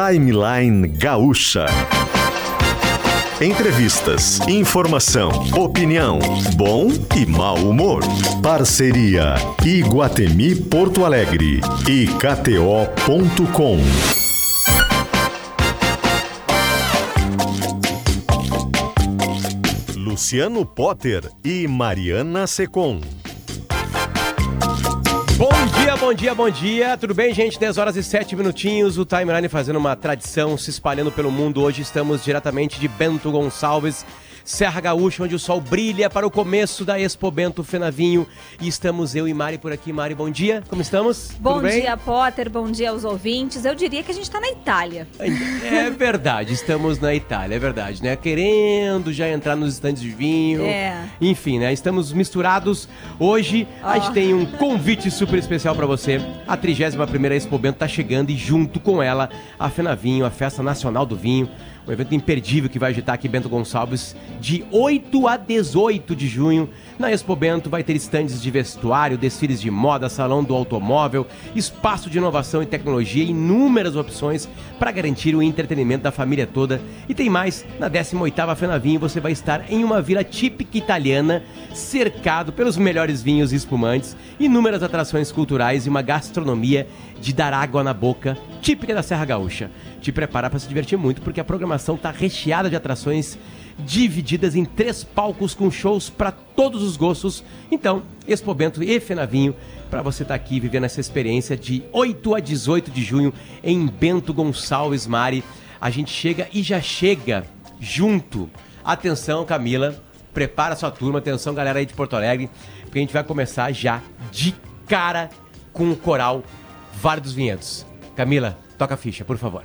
Timeline Gaúcha. Entrevistas, informação, opinião, bom e mau humor. Parceria Iguatemi Porto Alegre e KTO.com. Luciano Potter e Mariana Secom. Dia, bom dia, bom dia. Tudo bem, gente? 10 horas e 7 minutinhos. O Timeline fazendo uma tradição, se espalhando pelo mundo. Hoje estamos diretamente de Bento Gonçalves Serra Gaúcha, onde o sol brilha para o começo da Expo Bento Fenavinho. E estamos eu e Mari por aqui. Mari, bom dia. Como estamos? Bom dia, Potter. Bom dia aos ouvintes. Eu diria que a gente está na Itália. É verdade, estamos na Itália, é verdade, né? Querendo já entrar nos estandes de vinho. É. Enfim, né? Estamos misturados. Hoje oh. a gente tem um convite super especial para você. A 31ª Expo Bento está chegando e junto com ela a Fenavinho, a Festa Nacional do Vinho um evento imperdível que vai agitar aqui Bento Gonçalves de 8 a 18 de junho. Na Expo Bento vai ter estandes de vestuário, desfiles de moda, salão do automóvel, espaço de inovação e tecnologia, inúmeras opções para garantir o entretenimento da família toda. E tem mais, na 18ª Fenavinho você vai estar em uma vila típica italiana, cercado pelos melhores vinhos e espumantes, inúmeras atrações culturais e uma gastronomia de dar água na boca, típica da Serra Gaúcha. Te prepara para se divertir muito, porque a programação está recheada de atrações divididas em três palcos com shows para todos os gostos. Então, Expo Bento e Fenavinho, para você estar tá aqui vivendo essa experiência de 8 a 18 de junho em Bento Gonçalves Mari. A gente chega e já chega junto. Atenção, Camila, prepara sua turma, atenção, galera aí de Porto Alegre, porque a gente vai começar já de cara com o coral Vale dos Vinhedos. Camila, toca a ficha, por favor.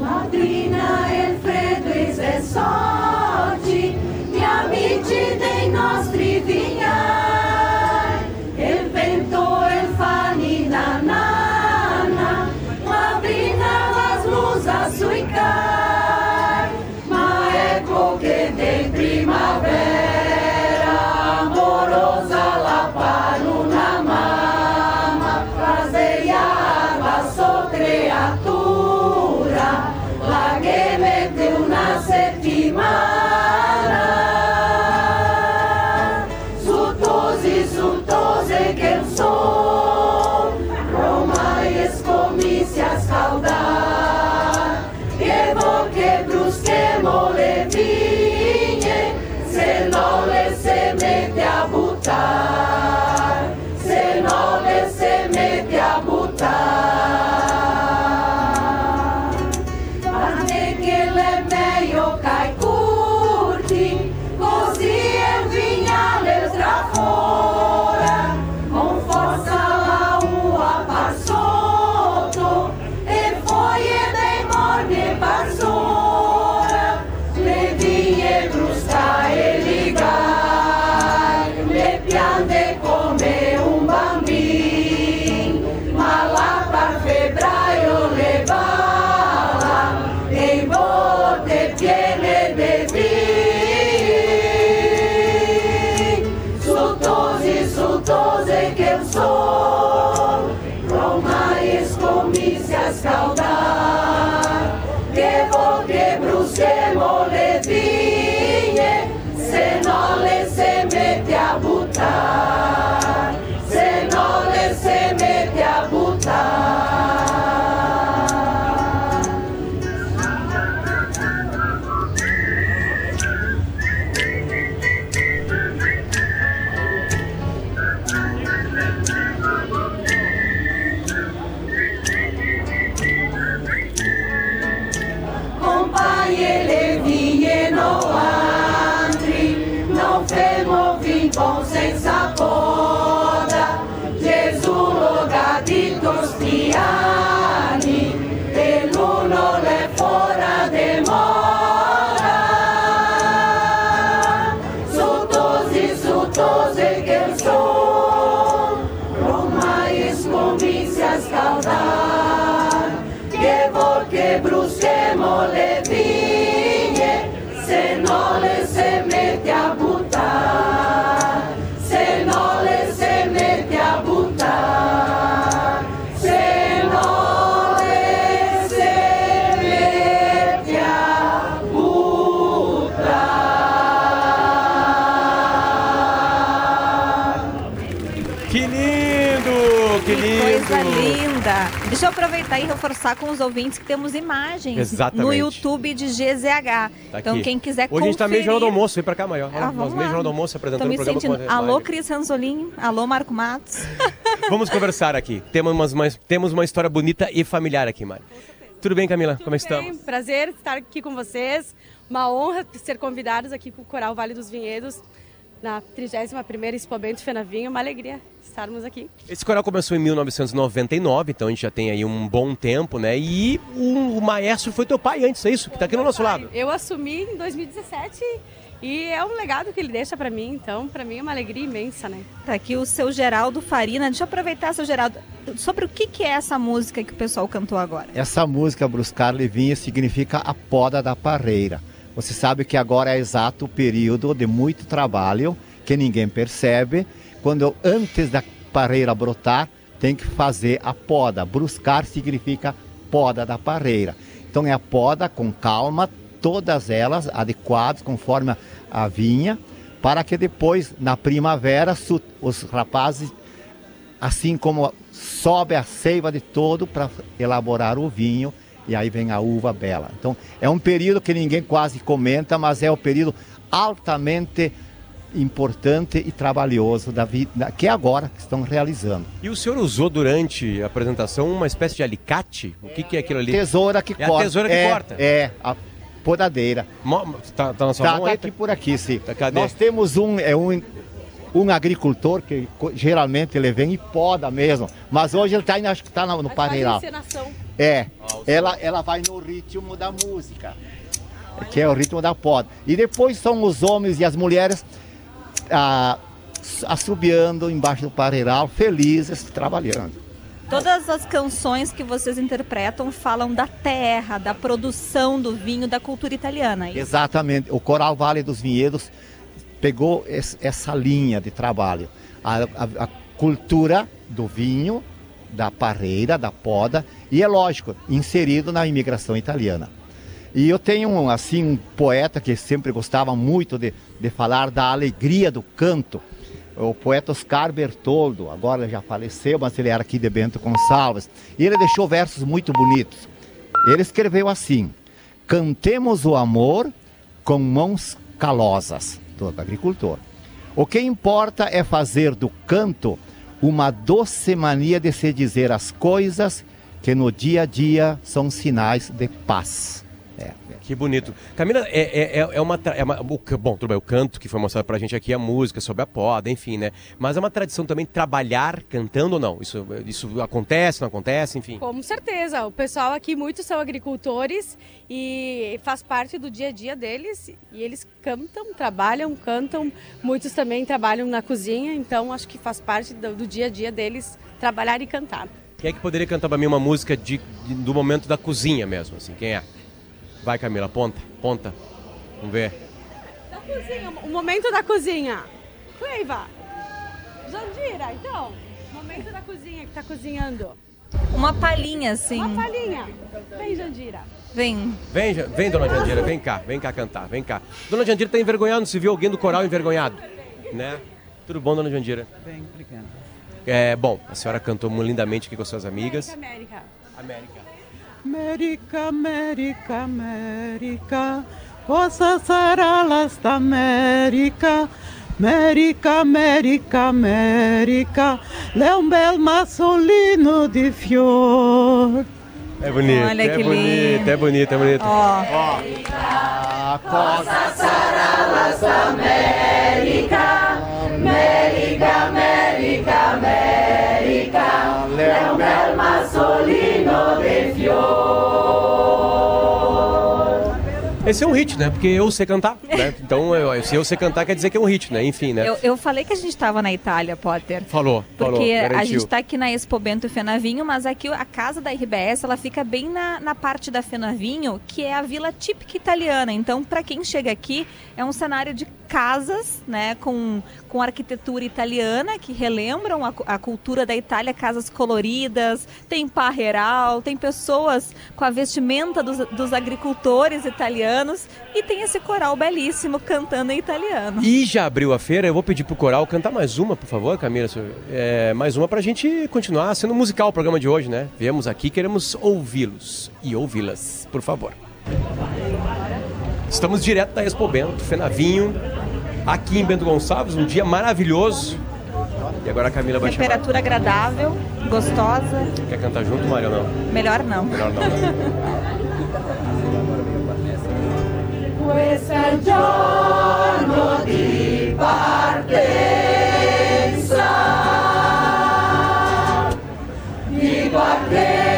Madrina Alfredo e sorte, mi amici dei nostri vignai, aproveitar e reforçar com os ouvintes que temos imagens Exatamente. no YouTube de GZH. Tá então, quem quiser Hoje conferir... a gente tá meio jornal do almoço, vem pra cá, Maior. Ah, Nós vamos meio jornal do almoço apresentando me o programa sentindo... Alô. Cris Ranzolin. Alô, Marco Matos. Vamos conversar aqui. Temos uma, uma- temos uma história bonita e familiar aqui, Mari. Tudo bem, Camila? Como é que Bem, estamos? prazer estar aqui com vocês. Uma honra ser convidados aqui com o Coral Vale dos Vinhedos na 31ª Expo Bento Fenavinho. Uma alegria estarmos aqui. Esse coral começou em 1999, então a gente já tem aí um bom tempo, né? E o, o maestro foi teu pai antes, é isso? Que tá aqui no nosso lado. Eu assumi em 2017 e é um legado que ele deixa para mim. Então, para mim é uma alegria imensa, né? Tá aqui o seu Geraldo Farina. Deixa eu aproveitar, seu Geraldo. Sobre o que, que é essa música que o pessoal cantou agora? Essa música Bruscar Levinha significa a poda da parreira. Você sabe que agora é exato o período de muito trabalho que ninguém percebe. Quando antes da parreira brotar, tem que fazer a poda. Bruscar significa poda da parreira. Então é a poda com calma, todas elas adequadas conforme a- vinha, para que depois na primavera os rapazes assim como sobe a seiva de todo para elaborar o vinho e aí vem a uva bela. Então é um período que ninguém quase comenta, mas é um período altamente importante e trabalhoso da vida que é agora que estão realizando. E o senhor usou durante a apresentação uma espécie de alicate? O que, que é aquilo ali? Tesoura que É a corta. tesoura que é, corta. É, a podadeira. Mo- Tá, na sua Tá, mão tá aqui por aqui, sim. Tá? Nós temos um, é um, um agricultor que geralmente ele vem e poda mesmo, mas hoje ele está acho que está no, no. É, Ah, ela, ela vai no ritmo da música, que é o ritmo da poda. E depois são os homens e as mulheres ah, assobiando embaixo do parreiral, felizes, trabalhando. Todas as canções que vocês interpretam falam da terra, da produção do vinho, da cultura italiana. é? Exatamente, o Coral Vale dos Vinhedos pegou es- essa linha de trabalho. A, a- a cultura do vinho, da parreira, da poda, e é lógico, inserido na imigração italiana. E eu tenho um, assim um poeta que sempre gostava muito de, de falar da alegria do canto, o poeta Oscar Bertoldo, agora já faleceu, mas ele era aqui de Bento Gonçalves, e ele deixou versos muito bonitos. Ele escreveu assim: Cantemos o amor com mãos calosas, do agricultor. O que importa é fazer do canto uma doce mania de se dizer as coisas que no dia a dia são sinais de paz. É, é. Que bonito. Camila, é, é, é- é uma, é uma- o ca- Bom, tudo bem, o canto que foi mostrado pra gente aqui, a música sobre a poda, enfim, né? Mas é uma tradição também trabalhar cantando ou não? Isso, isso acontece, não acontece, enfim? Com certeza. O pessoal aqui, muitos são agricultores e faz parte do dia a dia deles. E eles cantam, trabalham, cantam. Muitos também trabalham na cozinha, então acho que faz parte do, do dia a dia deles trabalhar e cantar. Quem é que poderia cantar pra mim uma música de, de- do momento da cozinha mesmo, assim? Quem é? Vai, Camila, ponta, ponta. Vamos ver. Da cozinha, o momento da cozinha. Cleiva, Jandira, então. Momento da cozinha que tá cozinhando. Uma palhinha, assim. Uma palhinha. Vem, Jandira. Vem. Vem, vem, dona Jandira, vem cá, vem cá cantar, vem cá. Dona Jandira tá envergonhada, se viu alguém do coral envergonhado, né? Tudo bom, dona Jandira? Bem, obrigada. É, bom, a senhora cantou muito lindamente aqui com suas amigas. América. América. América, América, América, cosa sarà la sta América? América, América, América, é um bel massolino de fior. É bonito, Olha é bonito, é bonito, é bonito. Ó, A cosa Esse é um hit, né? Porque eu sei cantar, né? Então, eu, se eu sei cantar, quer dizer que é um hit, né? Enfim, né? eu, eu falei que a gente estava na Itália, Potter. Falou, falou, Porque a gente está aqui na Expo Bento Fenavinho, mas aqui a casa da RBS ela fica bem na, na parte da Fenavinho, que é a vila típica italiana. Então, para quem chega aqui, é um cenário de casas, né, com, com arquitetura italiana que relembram a, a cultura da Itália, casas coloridas, tem parreiral, tem pessoas com a vestimenta dos, dos agricultores italianos e tem esse coral belíssimo cantando em italiano. E já abriu a feira, eu vou pedir pro coral cantar mais uma, por favor, Camila, é, mais uma pra gente continuar sendo musical o programa de hoje, né? Viemos aqui, queremos ouvi-los e ouvi-las, por favor. Estamos direto da Expo Bento, Fenavinho, aqui em Bento Gonçalves, um dia maravilhoso. E agora a Camila vai Temperatura chamar. agradável, gostosa. Quer cantar junto, Mário, ou não? Melhor não. Melhor não. Questo è il giorno di partenza, di partenza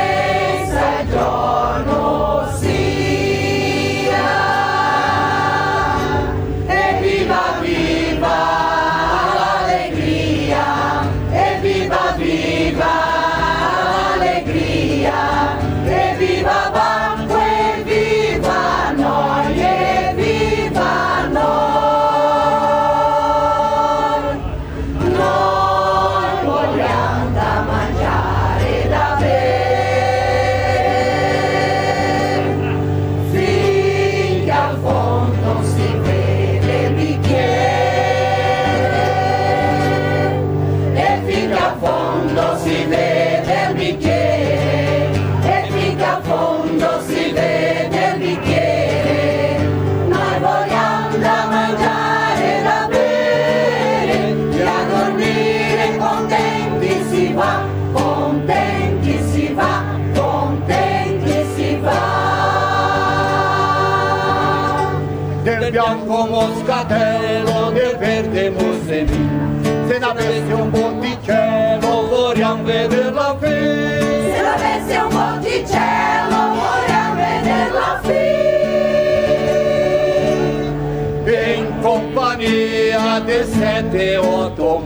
compagnia di sette otto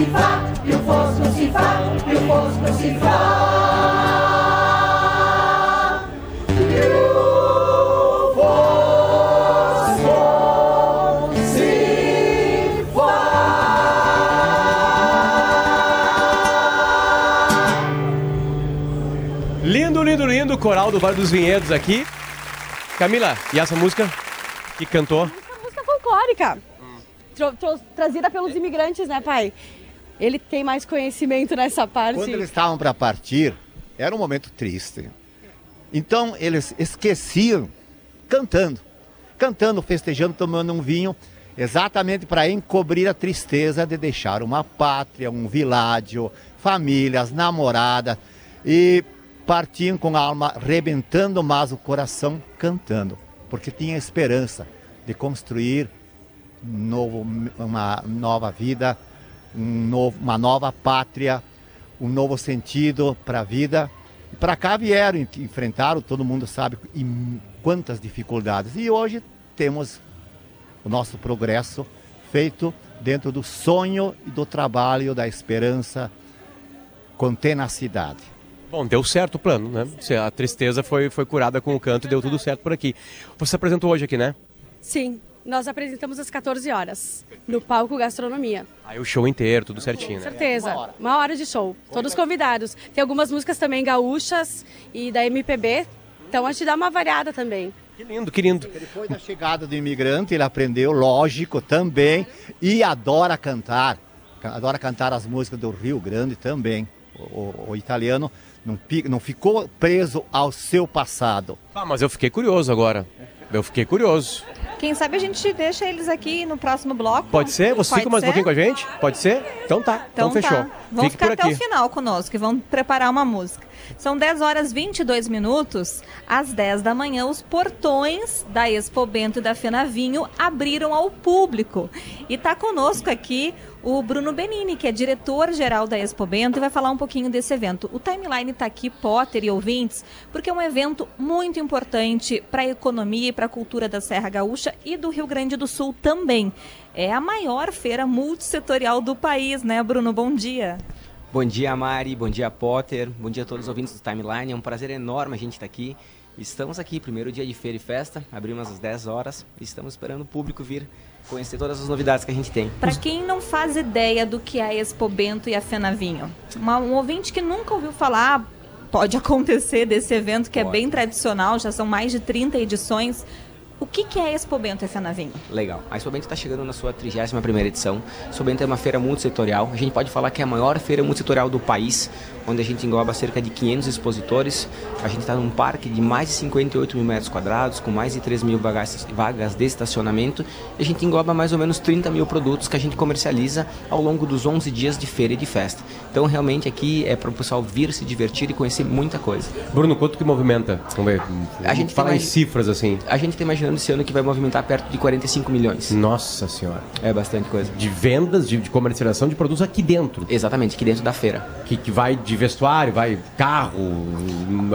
si fa, più fosco si fa. Più fosco si fa. Lindo, lindo, lindo, coral do Vale dos Vinhedos aqui. Camila, e essa música que cantou? Essa música folclórica. Tro- tro- trazida pelos imigrantes, né, pai? Ele tem mais conhecimento nessa parte. Quando eles estavam para partir, era um momento triste. Então eles esqueciam cantando, cantando, festejando, tomando um vinho, exatamente para encobrir a tristeza de deixar uma pátria, um világio, famílias, namoradas e partiam com a alma rebentando, mas o coração cantando, porque tinha esperança de construir novo, uma nova vida, um novo, uma nova pátria, um novo sentido para a vida. E para cá vieram, en- enfrentaram, todo mundo sabe quantas dificuldades. E hoje temos o nosso progresso feito dentro do sonho e do trabalho, da esperança, com tenacidade. Bom, deu certo o plano, né? A tristeza foi, foi curada com o canto e deu tudo certo por aqui. Você se apresentou hoje aqui, né? Sim. Nós apresentamos às 14 horas, no palco Gastronomia. Aí o show inteiro, tudo certinho, Com né? certeza. Uma hora. de show. Todos convidados. Tem algumas músicas também gaúchas e da MPB. Então a gente dá uma variada também. Que lindo, que lindo. Depois da chegada do imigrante, ele aprendeu, lógico, também, e adora cantar. Ca- Adora cantar as músicas do Rio Grande também. O, o- o italiano não, não ficou preso ao seu passado. Ah, mas eu fiquei curioso agora. Eu fiquei curioso. Quem sabe a gente deixa eles aqui no próximo bloco. Pode ser? Você Pode fica mais um ser? pouquinho com a gente? Pode ser? Então tá. Então, Então fechou. tá. Vão Fique ficar até aqui. o final conosco e vão preparar uma música. São 10 horas 22 minutos. Às 10 da manhã, os portões da Expo Bento e da Fenavinho abriram ao público. E tá conosco aqui o Bruno Benini, que é diretor-geral da Expo Bento e vai falar um pouquinho desse evento. O timeline tá aqui, Potter e ouvintes, porque é um evento muito importante para a economia e para a cultura da Serra Gaúcha e do Rio Grande do Sul também. É a maior feira multissetorial do país, né, Bruno? Bom dia. Bom dia, Mari. Bom dia, Potter. Bom dia a todos os ouvintes do Timeline. É um prazer enorme a gente estar aqui. Estamos aqui, primeiro dia de feira e festa. Abrimos às 10 horas e estamos esperando o público vir conhecer todas as novidades que a gente tem. Para quem não faz ideia do que é a Expo Bento e a Fenavinho, uma, um ouvinte que nunca ouviu falar, pode acontecer desse evento que é Pode. bem tradicional, já são mais de 30 edições. O que, que é a Expo Bento e a Fenavinho? Legal. A Expo Bento está chegando na sua 31ª edição. A Expo Bento é uma feira multissetorial. A gente pode falar que é a maior feira multissetorial do país, onde a gente engloba cerca de 500 expositores. A gente está num parque de mais de 58 mil metros quadrados, com mais de 3 mil vagas, vagas de estacionamento. E a gente engloba mais ou menos 30 mil produtos que a gente comercializa ao longo dos 11 dias de feira e de festa. Então, realmente, aqui é para o pessoal vir se divertir e conhecer muita coisa. Bruno, quanto que movimenta? Vamos ver. A gente Fala tem em cifras assim. A gente está imaginando esse ano que vai movimentar perto de 45 milhões. Nossa senhora. É bastante coisa. De vendas, de, de comercialização de produtos aqui dentro. Exatamente, aqui dentro da feira. Que, que vai de vestuário, vai carro.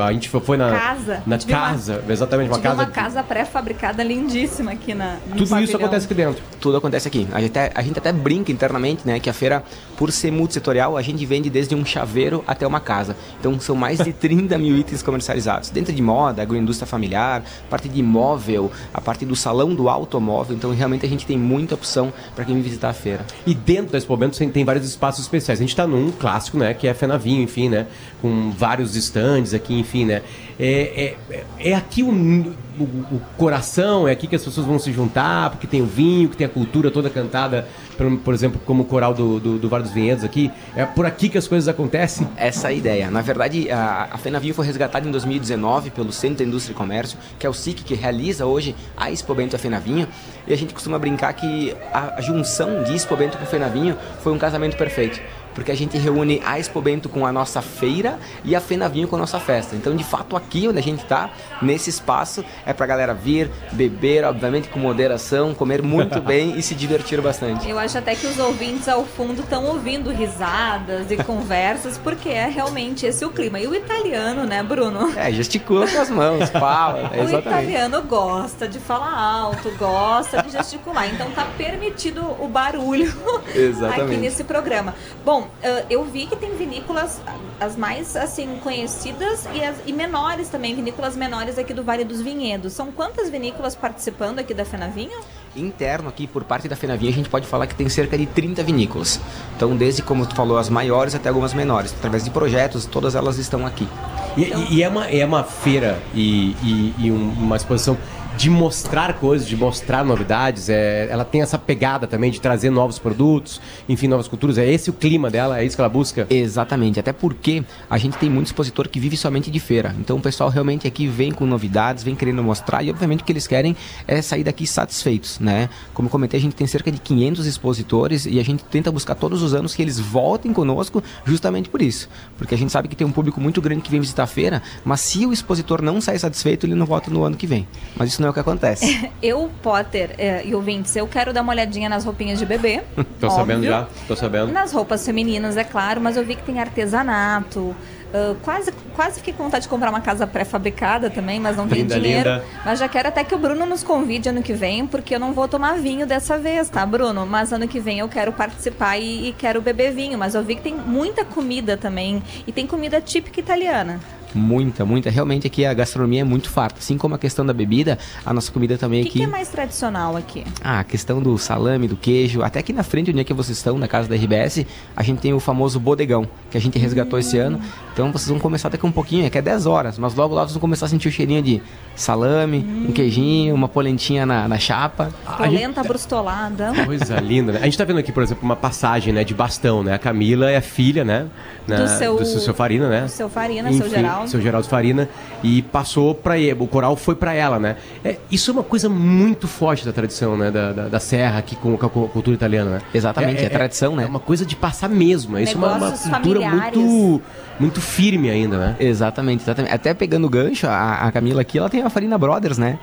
A gente foi na. Casa. Na Tive uma- casa, exatamente, uma casa. uma casa pré-fabricada lindíssima aqui na no Tudo isso pavilhão. acontece aqui dentro. Tudo acontece aqui. A gente, até, a gente até brinca internamente, né, que a feira, por ser multissetorial, a gente vende desde um chaveiro até uma casa. Então são mais de 30 mil itens comercializados. Dentro de moda, agroindústria familiar, parte de imóvel, a parte do salão do automóvel. Então realmente a gente tem muita opção para quem visitar a feira. E dentro Bento tem- tem vários espaços especiais. A gente está num clássico, né? Que é Fenavinho, enfim, né? Com vários stands aqui, enfim, né? É, é, é aqui o, o, o coração, é aqui que as pessoas vão se juntar, porque tem o vinho, que tem a cultura toda cantada, por, por exemplo, como o coral do, do, do Vale dos Vinhedos aqui. É por aqui que as coisas acontecem. essa é a ideia. Na verdade, a, a Fenavinho foi resgatada em 2019 pelo Centro da Indústria e Comércio, que é o SIC que realiza hoje a Expo Bento a Fenavinho. E a gente costuma brincar que a, a junção de Expo Bento com Fenavinho foi um casamento perfeito. Porque a gente reúne a Expo Bento com a nossa feira e a Fenavinho com a nossa festa. Então, de fato, aqui onde a gente está, nesse espaço, é pra galera vir, beber, obviamente com moderação, comer muito bem e se divertir bastante. Eu acho até que os ouvintes ao fundo estão ouvindo risadas e conversas, porque é realmente esse o clima. E o italiano, né, Bruno? É, gesticula com as mãos, fala. O Exatamente. italiano gosta de falar alto, gosta de gesticular, então tá permitido o barulho aqui Exatamente. nesse programa. Bom, eh, eu vi que tem vinícolas as mais assim conhecidas e, as, e menores também, vinícolas menores aqui do Vale dos Vinhedos. São quantas vinícolas participando aqui da Fenavinho? interno aqui, por parte da Fenavinha, a gente pode falar que tem cerca de 30 vinícolas. Então, desde, como tu falou, as maiores até algumas menores. Através de projetos, todas elas estão aqui. E, e- e é, uma, é uma feira e, e- e um- uma exposição de mostrar coisas, de mostrar novidades. É, ela tem essa pegada também de trazer novos produtos, enfim, novas culturas. É esse o clima dela, é isso que ela busca. Exatamente, até porque a gente tem muito expositor que vive somente de feira. Então o pessoal realmente aqui vem com novidades, vem querendo mostrar e obviamente o que eles querem é sair daqui satisfeitos, né? Como comentei, a gente tem cerca de 500 expositores e a gente tenta buscar todos os anos que eles voltem conosco justamente por isso. Porque a gente sabe que tem um público muito grande que vem visitar a feira, mas se o expositor não sair satisfeito, ele não volta no ano que vem. Mas isso não é o que acontece. Eu, Potter eh, e ouvintes, eu quero dar uma olhadinha nas roupinhas de bebê. Tô sabendo óbvio. já, tô sabendo. Nas roupas femininas, é claro, mas eu vi que tem artesanato. ah, quase, quase fiquei com vontade de comprar uma casa pré-fabricada também, mas não tenho dinheiro. linda. Mas já quero até que o Bruno nos convide ano que vem, porque eu não vou tomar vinho dessa vez, tá, Bruno? Mas ano que vem eu quero participar e, e quero beber vinho. Mas eu vi que tem muita comida também. E tem comida típica italiana. Muita, muita. Realmente aqui a gastronomia é muito farta. Assim como a questão da bebida, a nossa comida também O que, aqui. que é mais tradicional aqui? Ah, a questão do salame, do queijo. Até aqui na frente, onde é que vocês estão, na casa da RBS, a gente tem o famoso bodegão, que a gente resgatou esse ano. Então vocês vão começar daqui a um pouquinho, é que é 10 horas, mas logo lá vocês vão começar a sentir o cheirinho de salame, um queijinho, uma polentinha na, na chapa. A gente- Polenta brustolada. Coisa linda, né? A gente tá vendo aqui, por exemplo, uma passagem, né, de bastão, né? A Camila é a filha, né? né, Do seu- do seu Farina, né? do seu Farina, seu Geraldo. Seu Geraldo Farina. E passou pra ele, o coral foi pra ela, né? É, isso é uma coisa muito forte da tradição, né? Da, da, da Serra aqui com, com a cultura italiana, né? Exatamente, é tradição, né? É uma coisa de passar mesmo. Isso é uma, uma cultura familiares. muito, muito firme ainda, né? Exatamente, exatamente. Até pegando o gancho, a, a Camila aqui, ela tem a Farina Brothers, né?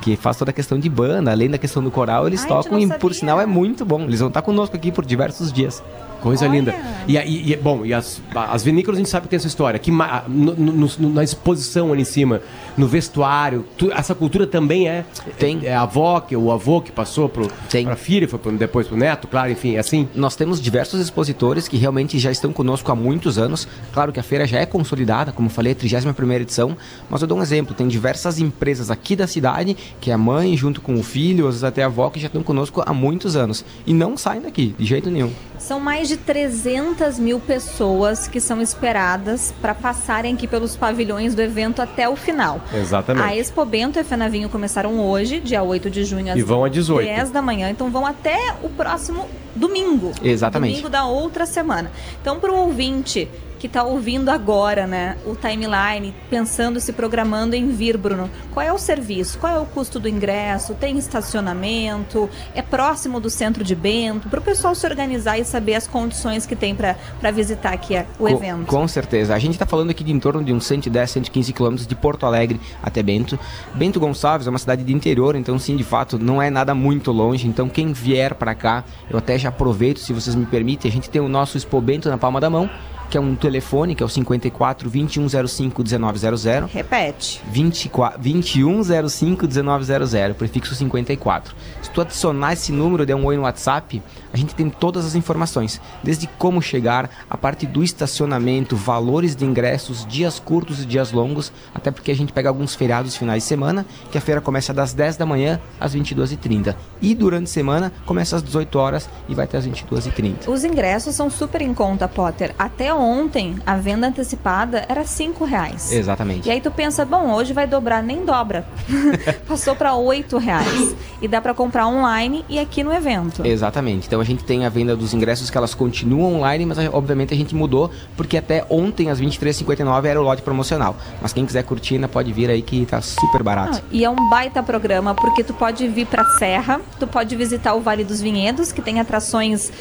Que faz toda a questão de banda, além da questão do coral, eles Ai, tocam e, por sinal, é muito bom. Eles vão estar conosco aqui por diversos dias. Coisa Olha. linda. E, aí- e- bom, e as, as vinícolas a gente sabe que tem essa história. Que ma- no- no- no- na exposição ali em cima, no vestuário, tu- essa cultura também é. Tem. É a avó, que, o avô que passou pro, Tem. pra filha, foi pro- depois pro neto, claro, enfim, é assim. Nós temos diversos expositores que realmente já estão conosco há muitos anos. Claro que a feira já é consolidada, como eu falei, a 31ª edição, mas eu dou um exemplo, tem diversas empresas aqui da cidade, que é a mãe junto com o filho, às vezes até a avó, que já estão conosco há muitos anos e não saem daqui, de jeito nenhum. São mais de 300 mil pessoas que são esperadas para passarem aqui pelos pavilhões do evento até o final. Exatamente. A Expo Bento e a Fenavinho começaram hoje, dia 8 de junho, às E vão a 18. 10 da manhã. Então vão até o próximo domingo. Exatamente. Domingo da outra semana. Então, para o ouvinte que está ouvindo agora, né, o timeline, pensando, se programando em vir, Bruno, qual é o serviço? Qual é o custo do ingresso? Tem estacionamento? É próximo do centro de Bento? Para o pessoal se organizar e saber as condições que tem para visitar aqui é, o Co- evento. Com certeza. A gente está falando aqui de em torno de uns 110, 115 quilômetros de Porto Alegre até Bento. Bento Gonçalves é uma cidade de interior, então sim, de fato, não é nada muito longe. Então quem vier para cá, eu até já aproveito, se vocês me permitem, a gente tem o nosso Expo Bento na palma da mão, que é um telefone, que é o 54 2105 1900. Repete. 24, 2105 1900, prefixo 54. Se tu adicionar esse número e der um oi no WhatsApp, a gente tem todas as informações, desde como chegar, a parte do estacionamento, valores de ingressos, dias curtos e dias longos, até porque a gente pega alguns feriados finais de semana, que a feira começa das 10 da manhã às 22h30. E durante a semana começa às 18 horas e vai até às 22h30. Os ingressos são super em conta, Potter. Até ontem, a venda antecipada era 5 reais. Exatamente. E aí tu pensa, bom, hoje vai dobrar, nem dobra. Passou para oito reais. E dá para comprar online e aqui no evento. Exatamente. Então a gente tem a venda dos ingressos que elas continuam online, mas obviamente a gente mudou, porque até ontem, às 23h59, era o lote promocional. Mas quem quiser curtir ainda pode vir aí que tá super barato. Ah, e é um baita programa, porque tu pode vir pra Serra, tu pode visitar o Vale dos Vinhedos, que tem atrações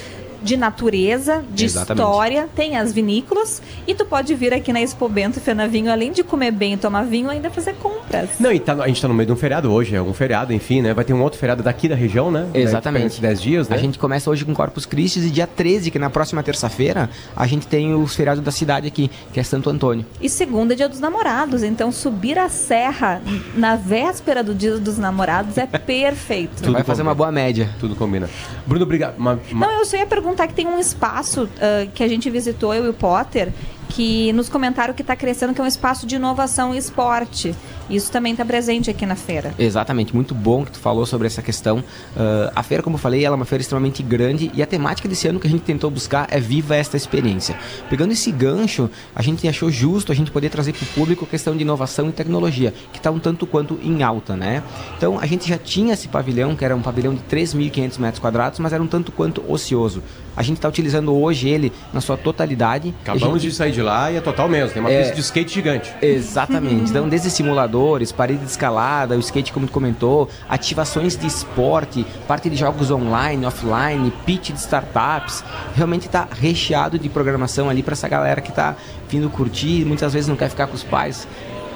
de natureza, de Exatamente. história, tem as vinícolas, e tu pode vir aqui na Expo Bento e Fenavinho, além de comer bem e tomar vinho, ainda fazer compras. Não, e tá- a gente tá no meio de um feriado hoje, é um feriado, enfim, né? Vai ter um outro feriado daqui da região, né? Exatamente. 10 dias, né? A gente começa hoje com Corpus Christi e dia 13, que na próxima terça-feira, a gente tem os feriados da cidade aqui, que é Santo Antônio. E segunda é dia dos namorados, então subir a serra na véspera do dia dos namorados é perfeito. Tu vai fazer combina. uma boa média. Tudo combina. Bruno, obrigado. Uma- uma- Não, eu só ia perguntar que tem um espaço ah, que a gente visitou, eu e o Potter, que nos comentaram que está crescendo, que é um espaço de inovação e esporte. Isso também está presente aqui na feira. Exatamente, muito bom que tu falou sobre essa questão. Ah, a feira, como eu falei, ela é uma feira extremamente grande e a temática desse ano que a gente tentou buscar é Viva esta experiência. Pegando esse gancho, a gente achou justo a gente poder trazer para o público a questão de inovação e tecnologia, que está um tanto quanto em alta, né? Então, a gente já tinha esse pavilhão, que era um pavilhão de 3.500 metros quadrados, mas era um tanto quanto ocioso. A gente está utilizando hoje ele na sua totalidade. Acabamos gente- de sair de lá e é total mesmo. Tem uma É. pista de skate gigante. Exatamente. Então, desde simuladores, parede de escalada, o skate, como tu comentou, ativações de esporte, parte de jogos online, offline, pitch de startups. Realmente está recheado de programação ali para essa galera que está vindo curtir, muitas vezes não quer ficar com os pais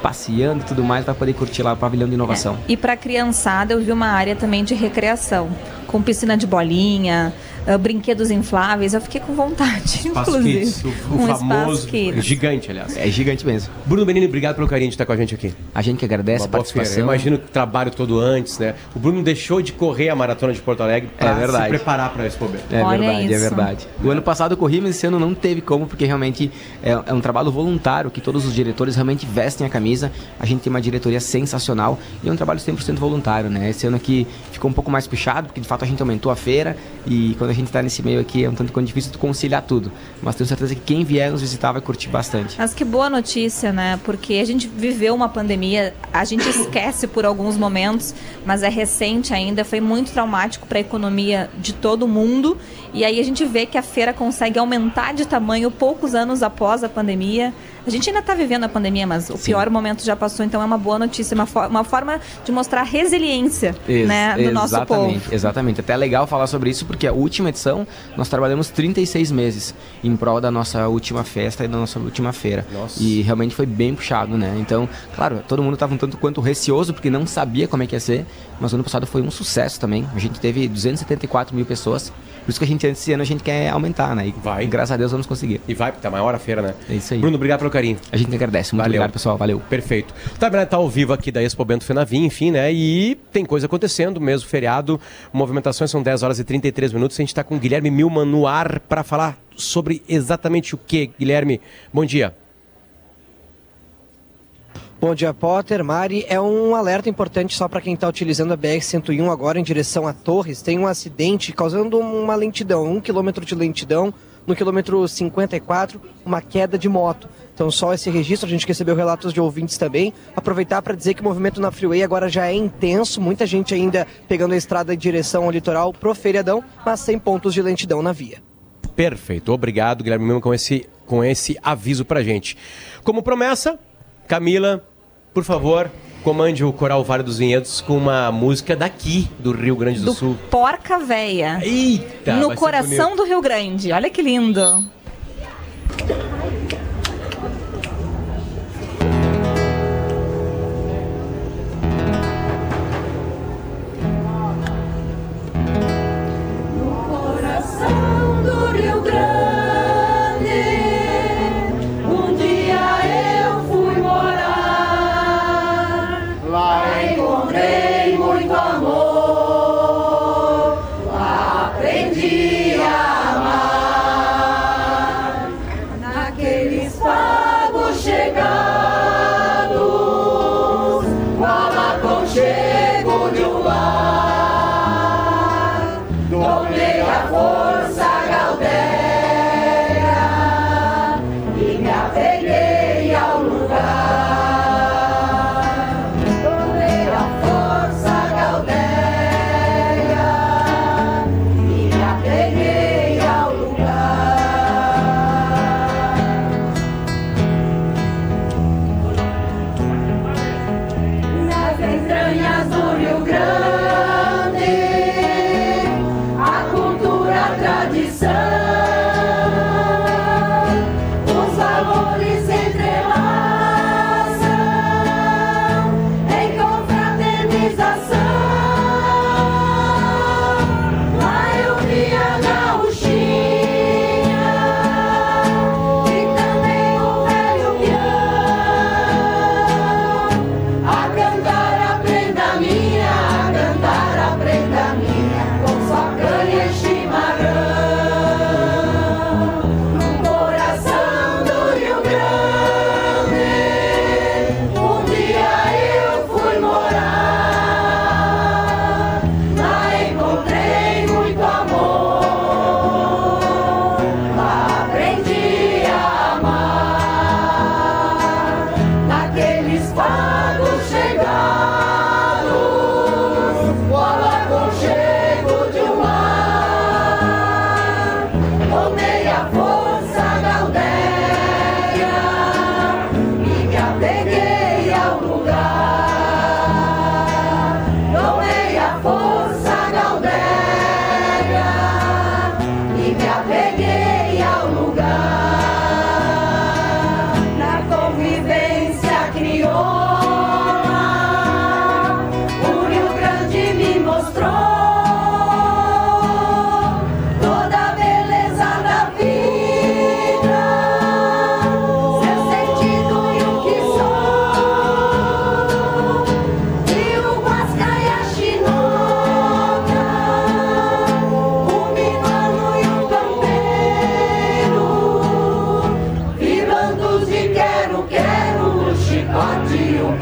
passeando e tudo mais, vai poder curtir lá o pavilhão de inovação. E para criançada, eu vi uma área também de recreação, com piscina de bolinha, uh, brinquedos infláveis. Eu fiquei com vontade, Espaço inclusive. Kids, o, o um famoso, espaço kids. gigante, aliás. É gigante mesmo. Bruno Benini, obrigado pelo carinho de estar com a gente aqui. A gente que agradece Uma a feira. Eu participação. imagino que o trabalho todo antes, né? O Bruno deixou de correr a maratona de Porto Alegre É para verdade. se preparar para a Expo Bento. É Olha verdade, é isso. verdade. O ano passado eu corri, mas esse ano não teve como, porque realmente é, é um trabalho voluntário, que todos os diretores realmente vestem a camisa. A gente tem uma diretoria sensacional e é um trabalho 100% voluntário, né? Esse ano aqui ficou um pouco mais puxado, porque de fato a gente aumentou a feira e quando a gente tá nesse meio aqui é um tanto quanto difícil de conciliar tudo. Mas tenho certeza que quem vier nos visitar vai curtir bastante. Mas que boa notícia, né? Porque a gente viveu uma pandemia, a gente esquece por alguns momentos, mas é recente ainda, foi muito traumático para a economia de todo mundo. E aí a gente vê que a feira consegue aumentar de tamanho poucos anos após a pandemia. A gente ainda está vivendo a pandemia, mas o Sim. pior momento já passou, então é uma boa notícia, uma, fo- uma forma de mostrar resiliência Ex- né, do nosso exatamente, povo. Exatamente. Até é legal falar sobre isso porque a última edição nós trabalhamos 36 meses em prol da nossa última festa e da nossa última feira. Nossa. E realmente foi bem puxado, né? Então, claro, todo mundo estava um tanto quanto receoso porque não sabia como é que ia ser, mas o ano passado foi um sucesso também. A gente teve 274 mil pessoas. Por isso que a gente, esse ano, a gente quer aumentar, né? E Vai. graças a Deus vamos conseguir. E vai, porque tá maior a feira, né? É isso aí. Bruno, obrigado pelo carinho. A gente agradece. Muito Valeu. obrigado, pessoal. Valeu. Perfeito. O Tabernete tá ao vivo aqui da Expo Bento Fenavim, enfim, né? E tem coisa acontecendo, mesmo feriado. Movimentações são 10 horas e 33 minutos. A gente tá com o Guilherme Milman no ar para falar sobre exatamente o que, Guilherme? Bom dia. Bom dia, Potter. Mari, é um alerta importante só para quem está utilizando a BR-101 agora em direção a Torres. Tem um acidente causando uma lentidão, um quilômetro de lentidão. No quilômetro 54, uma queda de moto. Então, só esse registro, a gente recebeu relatos de ouvintes também. Aproveitar para dizer que o movimento na Freeway agora já é intenso, muita gente ainda pegando a estrada em direção ao litoral pro feriadão, mas sem pontos de lentidão na via. Perfeito. Obrigado, Guilherme Milman, com esse, com esse aviso pra gente. Como promessa, Camila, por favor, comande o Coral Vale dos Vinhedos com uma música daqui, do Rio Grande do, Do Sul. Porca Véia. Eita! no coração do Rio Grande. Olha que lindo.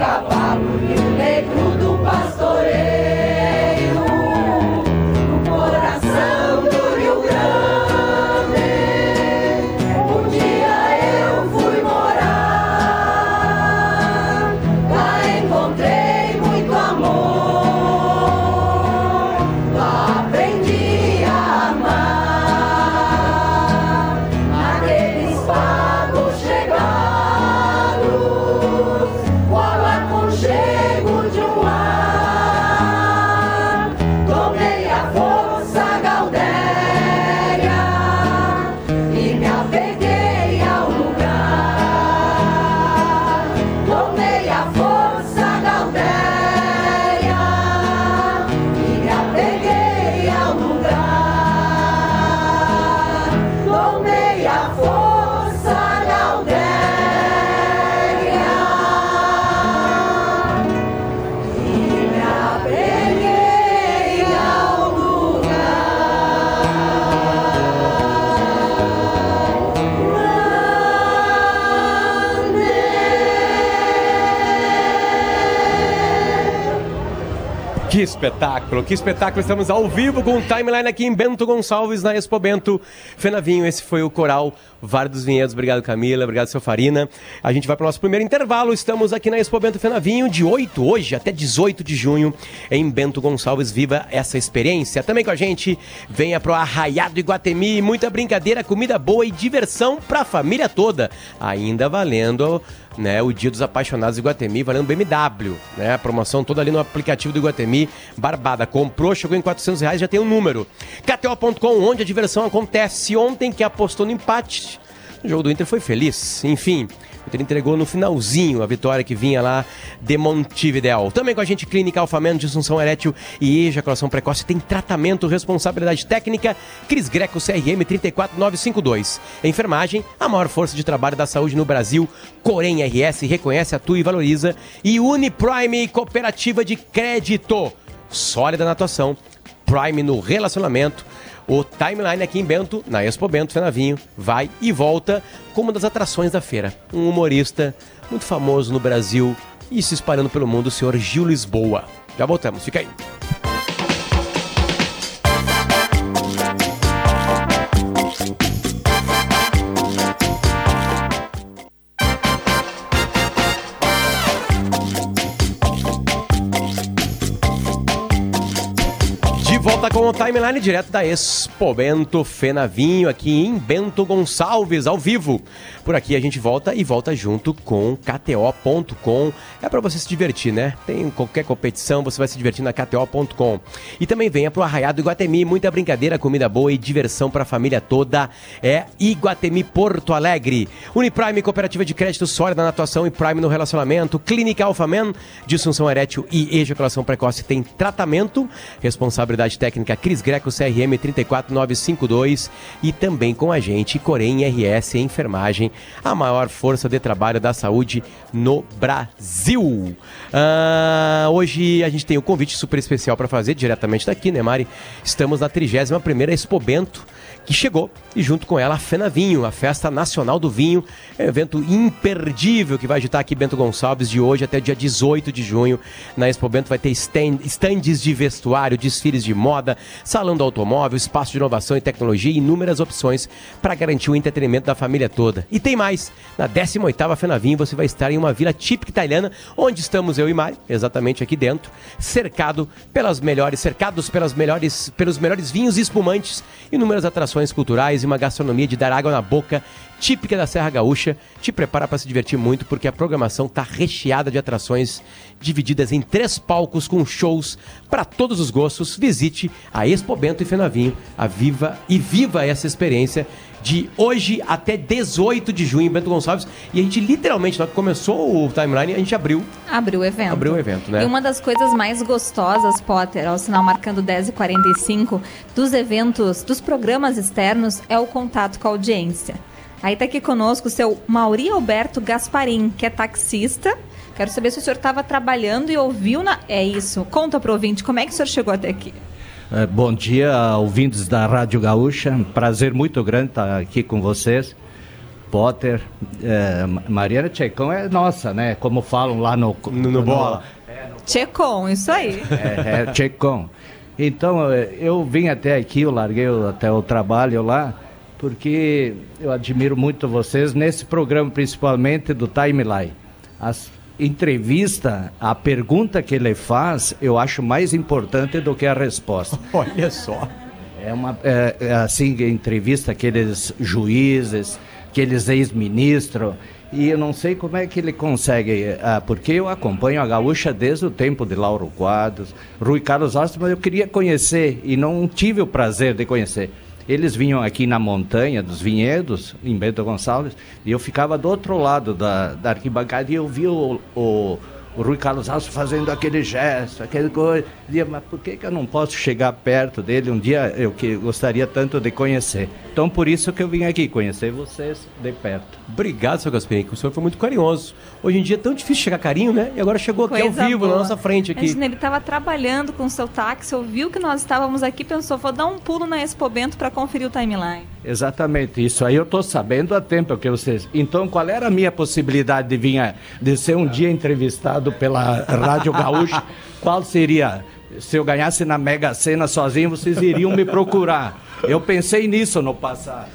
깜깜 espetáculo, que espetáculo. Estamos ao vivo com o timeline aqui em Bento Gonçalves, na Expo Bento. Fenavinho, esse foi o coral Vale dos Vinhedos. Obrigado, Camila. Obrigado, seu Farina. A gente vai para o nosso primeiro intervalo. Estamos aqui na Expo Bento Fenavinho, de 8 hoje até 18 de junho, em Bento Gonçalves. Viva essa experiência. Também com a gente, venha pro Arraiado Iguatemi. Muita brincadeira, comida boa e diversão para a família toda. Ainda valendo né, o Dia dos Apaixonados Iguatemi, valendo BMW, né, a promoção toda ali no aplicativo do Iguatemi, Barbada, comprou, chegou em 400 reais, já tem um número. KTO.com, onde a diversão acontece. Ontem que apostou no empate, o jogo do Inter foi feliz, enfim... Ele entregou no finalzinho a vitória que vinha lá de Montevideo. Também com a gente, Clínica Alfamento, disfunção erétil e ejaculação precoce. Tem tratamento, responsabilidade técnica. Cris Greco, CRM 34952. Enfermagem, a maior força de trabalho da saúde no Brasil. Corém RS reconhece, atua e valoriza. E Uniprime, cooperativa de crédito. Sólida na atuação. Prime no relacionamento o timeline aqui em Bento, na Expo Bento Fenavinho, vai e volta com uma das atrações da feira. Um humorista muito famoso no Brasil e se espalhando pelo mundo, o senhor Gil Lisboa. Já voltamos, fica aí. Volta com o timeline direto da Expo Bento Fenavinho, aqui em Bento Gonçalves, ao vivo. Por aqui a gente volta e volta junto com KTO.com. É para você se divertir, né? Tem qualquer competição, você vai se divertir na KTO.com. E também venha pro Arraiado Iguatemi, muita brincadeira, comida boa e diversão para a família toda. É Iguatemi Porto Alegre. Uniprime, cooperativa de crédito sólida na atuação e Prime no relacionamento. Clínica Alphaman, disfunção erétil e ejaculação precoce tem tratamento. Responsabilidade técnica Cris Greco, CRM 34952. E também com a gente, Corém RS Enfermagem, a maior força de trabalho da saúde no Brasil. Ah, hoje a gente tem um convite super especial para fazer diretamente daqui, né, Mari? Estamos na 31 primeira Expo Bento que chegou e junto com ela a Fena Vinho, a Festa Nacional do Vinho, é um evento imperdível que vai agitar aqui Bento Gonçalves de hoje até dia 18 de junho. Na Expo Bento vai ter stand, stands de vestuário, desfiles de moda, salão do automóvel, espaço de inovação e tecnologia e inúmeras opções para garantir o entretenimento da família toda. E tem mais, na 18ª Fena Vinho você vai estar em uma vila típica italiana, onde estamos eu e Mari, exatamente aqui dentro, cercado pelas melhores, cercados pelas melhores, pelos melhores vinhos e espumantes, inúmeras atrações atrações culturais e uma gastronomia de dar água na boca típica da Serra Gaúcha. Te prepara para se divertir muito porque a programação está recheada de atrações divididas em três palcos com shows para todos os gostos. Visite a Expo Bento e Fenavinho, a viva e viva essa experiência de hoje até 18 de junho em Bento Gonçalves. E a gente literalmente, na que começou o timeline, a gente abriu. Abriu o evento. Abriu o evento, né? E uma das coisas mais gostosas, Potter, ao sinal marcando 10h45, dos eventos, dos programas externos, é o contato com a audiência. Aí tá aqui conosco o seu Mauri Alberto Gasparim, que é taxista. Quero saber se o senhor estava trabalhando e ouviu na. É isso. Conta pro ouvinte, como é que o senhor chegou até aqui? É, bom dia, ouvintes da Rádio Gaúcha. Prazer muito grande estar aqui com vocês. Potter, é, Mariana Tchecão é nossa, né? Como falam lá no... No, no Bola. Tchecon, isso aí. É, é Tchecon. Então, é, eu vim até aqui, eu larguei até o trabalho lá, porque eu admiro muito vocês, nesse programa principalmente do Timeline. As entrevista, a pergunta que ele faz, eu acho mais importante do que a resposta. Olha só. É uma, é, é assim, entrevista aqueles juízes, aqueles ex-ministros, e eu não sei como é que ele consegue, ah, porque eu acompanho a Gaúcha desde o tempo de Lauro Quadros, Rui Carlos Ostman, eu queria conhecer e não tive o prazer de conhecer. Eles vinham aqui na montanha dos vinhedos, em Bento Gonçalves, e eu ficava do outro lado da, da arquibancada e eu via o, o o Rui Carlos Alves fazendo aquele gesto, aquele coisa. Dizia, mas por que, que eu não posso chegar perto dele? Um dia eu que gostaria tanto de conhecer. Então por isso que eu vim aqui, conhecer vocês de perto. Obrigado, seu Gasperini, o senhor foi muito carinhoso. Hoje em dia é tão difícil chegar carinho, né? E agora chegou aqui Coisa ao vivo, boa. na nossa frente aqui. Imagina, ele estava trabalhando com o seu táxi, ouviu que nós estávamos aqui, pensou, vou dar um pulo na Expo Bento para conferir o timeline. Exatamente, isso aí eu estou sabendo há tempo que vocês. Então, qual era a minha possibilidade de vir, a- de ser um dia entrevistado pela Rádio Gaúcha? Qual seria? se eu ganhasse na Mega Sena sozinho, vocês iriam me procurar. Eu pensei nisso no passado.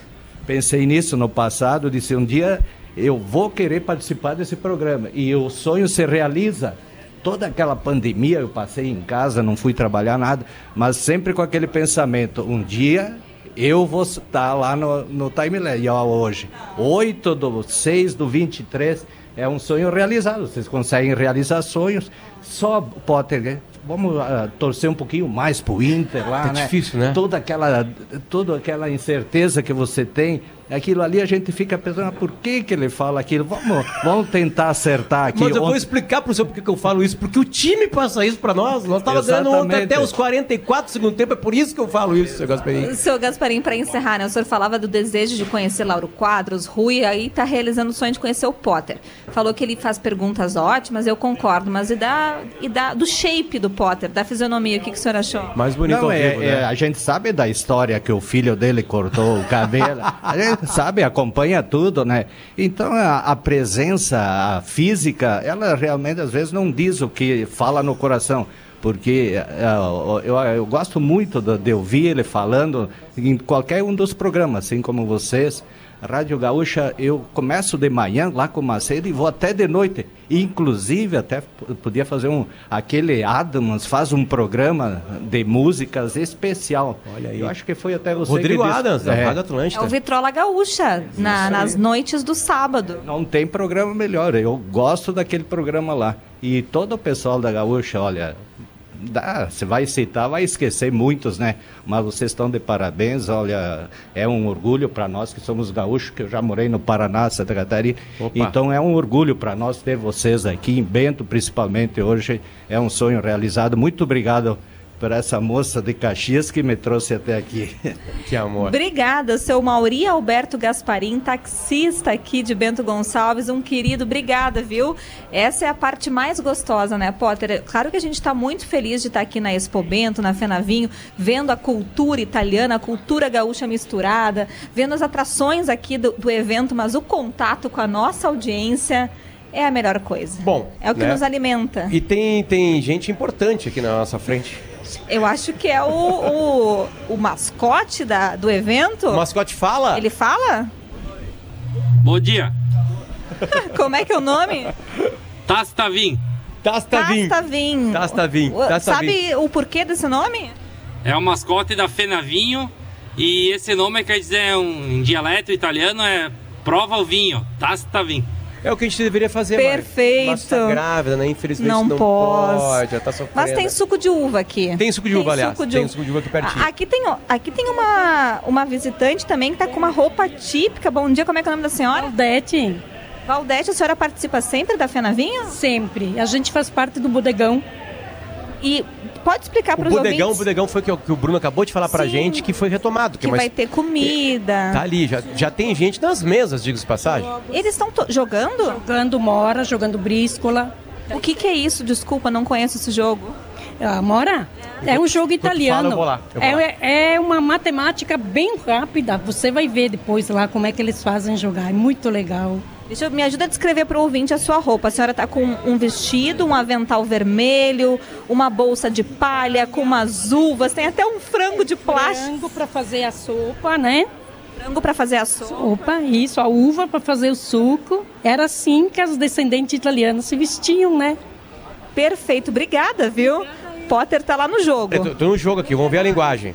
Pensei nisso no passado, disse um dia eu vou querer participar desse programa. E o sonho se realiza. Toda aquela pandemia eu passei em casa, não fui trabalhar nada, mas sempre com aquele pensamento, um dia eu vou estar lá no, no timeline. Hoje, 8 do 6 do 23, é um sonho realizado. Vocês conseguem realizar sonhos. Só Potter, né? vamos uh, torcer um pouquinho mais pro Inter lá, É né? difícil, né? Toda aquela, toda aquela incerteza que você tem, aquilo ali a gente fica pensando, ah, por que que ele fala aquilo? Vamos, vamos tentar acertar aqui. Mas eu vou explicar pro senhor porque que eu falo isso. Porque o time passa isso pra nós. Nós tava ganhando ontem até os 44 do segundo tempo. É por isso que eu falo isso, seu Gasparim. Seu Gasparim, para encerrar, né? O senhor falava do desejo de conhecer Lauro Quadros, Rui, aí tá realizando o sonho de conhecer o Potter. Falou que ele faz perguntas ótimas, eu concordo, mas e da, e da do shape do Potter, da fisionomia, o que, que o senhor achou? Mais bonito Não, ao é, vivo, é, né? a gente sabe da história que o filho dele cortou o cabelo. sabe, acompanha tudo, né? Então a, a presença física, ela realmente às vezes não diz o que fala no coração. Porque é, eu, eu gosto muito de, de ouvir ele falando em qualquer um dos programas, assim como vocês. Rádio Gaúcha, eu começo de manhã lá com o Macedo e vou até de noite. Inclusive, até podia fazer um. Aquele Adams faz um programa de músicas especial. Olha aí. Eu acho que foi até você Rodrigo que disse- Adams, da É. Rádio É Atlântida. o Vitrola Gaúcha, na- nas noites do sábado. Não tem programa melhor. Eu gosto daquele programa lá. E todo o pessoal da Gaúcha, olha, dá, você vai citar, vai esquecer muitos, né? Mas vocês estão de parabéns, olha, é um orgulho para nós que somos gaúchos, que eu já morei no Paraná, Santa Catarina. Opa. Então é um orgulho para nós ter vocês aqui em Bento, principalmente hoje. É um sonho realizado. Muito obrigado por essa moça de Caxias que me trouxe até aqui. Que amor. Obrigada, seu Mauri Alberto Gasparim, taxista aqui de Bento Gonçalves, um querido, obrigada, viu? Essa é a parte mais gostosa, né, Potter? Claro que a gente está muito feliz de estar aqui na Expo Bento, na Fenavinho, vendo a cultura italiana, a cultura gaúcha misturada, vendo as atrações aqui do, do evento, mas o contato com a nossa audiência é a melhor coisa. Bom, É o que né? nos alimenta. E tem, tem gente importante aqui na nossa frente. Eu acho que é o, o, o mascote da, do evento. O mascote fala? Ele fala? Bom dia. Como é que é o nome? Tastavim. Tastavim. Tastavim. Tastavim. O- Tastavim. Sabe o porquê desse nome? É o mascote da Fenavinho. E esse nome quer dizer, um, em dialeto italiano, é prova o vinho. Tastavim. É o que a gente deveria fazer. Perfeito. Mas tá grávida, né? Infelizmente Não não, posso. pode. Já tá sofrendo. Mas tem suco de uva aqui. Tem suco de uva, aliás. suco de Tem uva. suco de uva aqui pertinho. Aqui tem, aqui tem uma, uma visitante também que tá com uma roupa típica. Bom dia, como é que é o nome da senhora? Valdete. Valdete, a senhora participa sempre da Fenavinho? Sempre. A gente faz parte do bodegão. E pode explicar O para os bodegão, o ouvintes bodegão foi que, o- que o Bruno acabou de falar pra Sim. gente que foi retomado. que mas vai ter comida. Tá ali, já, já tem gente nas mesas, diga-se de passagem. Eles estão jogando? Jogando mora, jogando bríscola. O que, que é isso? Desculpa, não conheço esse jogo. Ah, mora? É um jogo italiano. fala, eu vou lá, eu vou lá. É, é uma matemática bem rápida. Você vai ver depois lá como é que eles fazem jogar. É muito legal. Deixa eu, me ajuda a descrever para o ouvinte a sua roupa. A senhora tá com um vestido, um avental vermelho, uma bolsa de palha, com umas uvas, tem até um frango de plástico. Frango para fazer a sopa, né? Frango para fazer a sopa. Opa, isso, a uva para fazer o suco. Era assim que as descendentes italianas se vestiam, né? Perfeito, obrigada, viu? Potter tá lá no jogo. Eu tô, tô no jogo aqui, vamos ver a linguagem.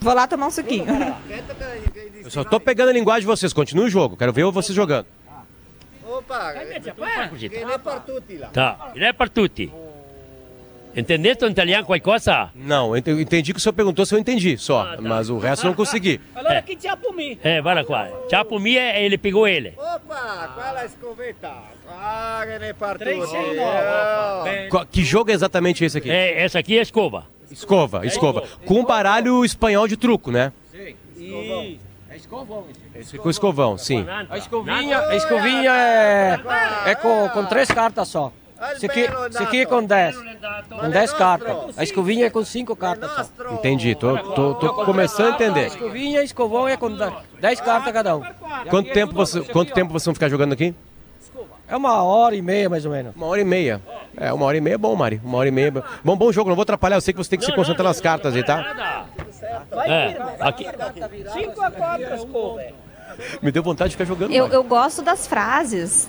Vou lá tomar um suquinho. Eu só tô pegando a linguagem de vocês, continua o jogo, quero ver vocês jogando. Tá, non è per tutti. Entendeste italiano qualcosa? Não, eu ent- eu entendi que o senhor perguntou se eu entendi só, mas o resto eu não consegui. Allora chi c'ha per me? Eh, guarda qua. C'ha per me e ele pegou ele. Opa, qual a escovetta? Ah, Que jogo é exatamente esse aqui? É, essa aqui é escova. Escova, escova. Com um baralho espanhol de truco, né? É escovão. Esse com escovão, sim. A escovinha, a escovinha é, é com, com três cartas só. Aqui, esse aqui é com dez. Com dez cartas. A escovinha é com cinco cartas só. Entendi, tô, tô, tô começando a A entender. escovinha e escovão é com de- dez cartas cada um. Quanto tempo, você, quanto tempo vocês vão ficar jogando aqui? É uma hora e meia mais ou menos. Uma hora e meia. É, uma hora e meia é bom, Mari. Uma hora e meia. é bom. Bom, bom jogo, não vou atrapalhar. Eu sei que você tem que se concentrar nas cartas aí, tá? É, aqui. 5 a 4, Scooby. Me deu vontade de ficar jogando. Eu, eu gosto das frases.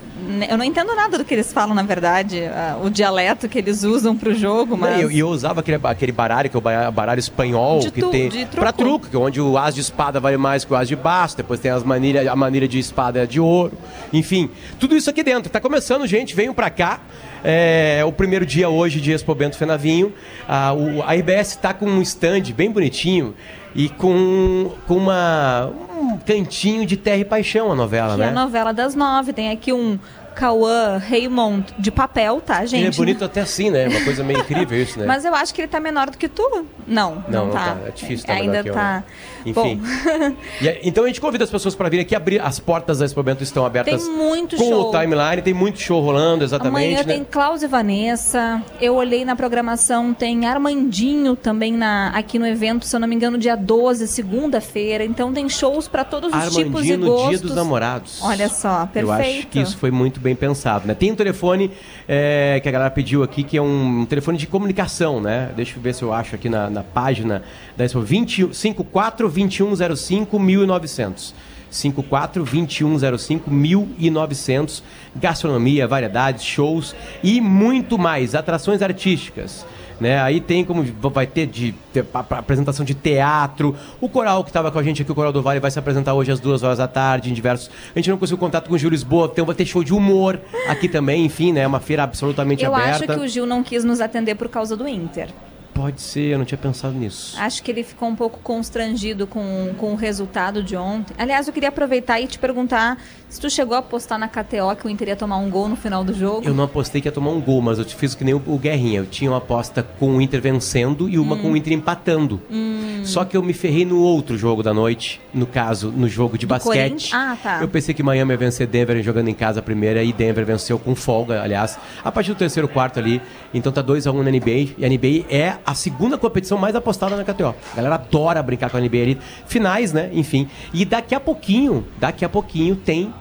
Eu não entendo nada do que eles falam, na verdade, o dialeto que eles usam pro jogo, mas. E eu, eu usava aquele, aquele baralho, que é o ba- baralho espanhol, De que tu- tem. de truco. Pra truco, que é onde o as de espada vale mais que o as de baixo, depois tem as manilha, a manilha de espada de ouro. Enfim, tudo isso aqui dentro. Tá começando, gente, venham pra cá. É o primeiro dia hoje de Expo Bento Fenavinho. Ah, o- a RBS tá com um stand bem bonitinho e com, com uma, um cantinho de Terra e Paixão a novela, Que né? é a novela das nove. Tem aqui um Cauã Raymond de papel, tá, gente? Ele é bonito até assim, né? Uma coisa meio incrível isso, né? Mas eu acho que ele tá menor do que tu. Não, Não, não, tá. tá. É difícil tá Ainda menor que eu, tá. né? Enfim. E aí, então a gente convida as pessoas para virem aqui abrir. As portas da Expo Bento estão abertas Tem muito com show. o timeline, tem muito show rolando, exatamente. amanhã né? tem Klaus e Vanessa. Eu olhei na programação, tem Armandinho também na, aqui no evento, se eu não me engano, dia 12, segunda-feira. Então tem shows pra todos os tipos e Armandinho no gostos. Dia dos Namorados. Olha só, perfeito. Eu acho que isso foi muito bem pensado, né? Tem um telefone é, que a galera pediu aqui, que é um, telefone de comunicação, né? Deixa eu ver se eu acho aqui na, na página da Expo. 20, 54 2105 1900. 54 2105 1900. Gastronomia, variedades, shows e muito mais. Atrações artísticas. Né? Aí tem como vai ter de pa- apresentação de teatro. O coral que estava com a gente aqui, o Coral do Vale, vai se apresentar hoje às duas horas da tarde, em diversos. A gente não conseguiu contato com o Gil Lisboa, então vai ter show de humor aqui também, enfim, né? Uma feira absolutamente Eu aberta. acho que o Gil não quis nos atender por causa do Inter. Pode ser, eu não tinha pensado nisso. Acho que ele ficou um pouco constrangido com, com o resultado de ontem. Aliás, eu queria aproveitar e te perguntar se tu chegou a apostar na KTO que o Inter ia tomar um gol no final do jogo. Eu não apostei que ia tomar um gol, mas eu te fiz que nem o, o Guerrinha. Eu tinha uma aposta com o Inter vencendo e uma com o Inter empatando. Hum. Só que eu me ferrei no outro jogo da noite, no caso, no jogo de Do basquete. Ah, tá. Eu pensei que Miami ia vencer Denver jogando em casa a primeira e Denver venceu com folga, aliás, a partir do terceiro quarto ali. Então tá 2 a 1 na NBA e a NBA é a segunda competição mais apostada na KTO. A galera adora brincar com a NBA ali. Finais, né? Enfim. E daqui a pouquinho, daqui a pouquinho tem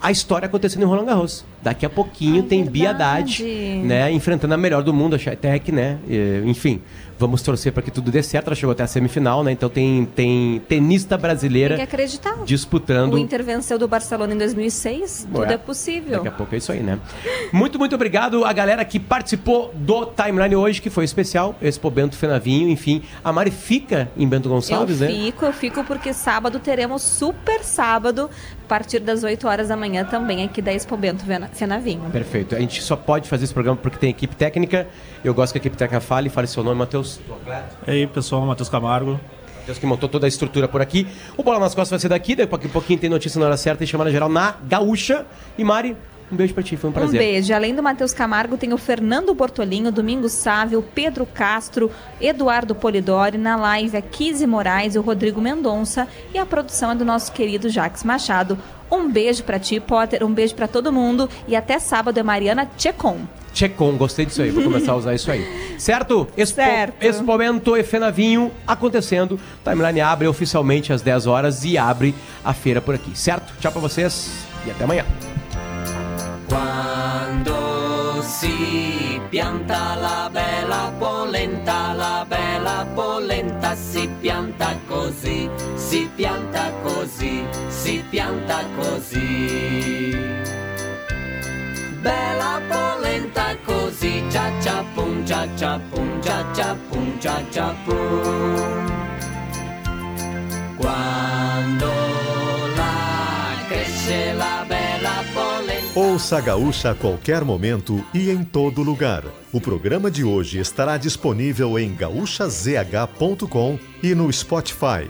a história acontecendo em Roland Garros. Daqui a pouquinho tem Bia Haddad, né, enfrentando a melhor do mundo, a Shatec, né? Enfim, vamos torcer para que tudo dê certo. Ela chegou até a semifinal, né? Então tem tem tenista brasileira Tem que acreditar. disputando O Inter venceu do Barcelona em 2006. Ué, Tudo é possível. Daqui a pouco é isso aí, né? Muito, muito obrigado a galera que participou do timeline hoje, que foi especial. Expo Bento Fenavinho, enfim. A Mari fica em Bento Gonçalves, eu né? fico, eu fico porque sábado teremos super sábado, a partir das 8 horas da manhã também aqui da Expo Bento Fenavinho. Perfeito. A gente só pode fazer esse programa porque tem equipe técnica. Eu gosto que a equipe técnica fale. Fale seu nome, Matheus. E aí, pessoal, Matheus Camargo. Matheus que montou toda a estrutura por aqui. O Bola nas Costas vai ser daqui. Daqui a pouquinho tem notícia na hora certa e chamada geral na Gaúcha. E Mari, um beijo pra ti. Foi um Um prazer. beijo. Além do Matheus Camargo, tem o Fernando Bortolinho, Domingos Sávio, Pedro Castro, Eduardo Polidori. Na live, a Kise Moraes e o Rodrigo Mendonça. E a produção é do nosso querido Jax Machado. Um beijo pra ti, Potter. Um beijo pra todo mundo. E até sábado é Mariana Tchecon. Tchecon, gostei disso aí. Vou começar a usar isso aí. Certo? Expo, Certo. Expomento e Fenavinho acontecendo. Timeline abre oficialmente às 10 horas e abre a feira por aqui. Certo? Tchau pra vocês e até amanhã. Quando si pianta la bella polenta, la bella polenta si pianta così, si pianta così, si pianta così. Bella polenta così, cia cia pum, cia cia pum, cia cia pum, cia cia pum. Quando la cresce la bella polenta. Ouça a Gaúcha a qualquer momento e em todo lugar. O programa de hoje estará disponível em gaúchazh.com e no Spotify.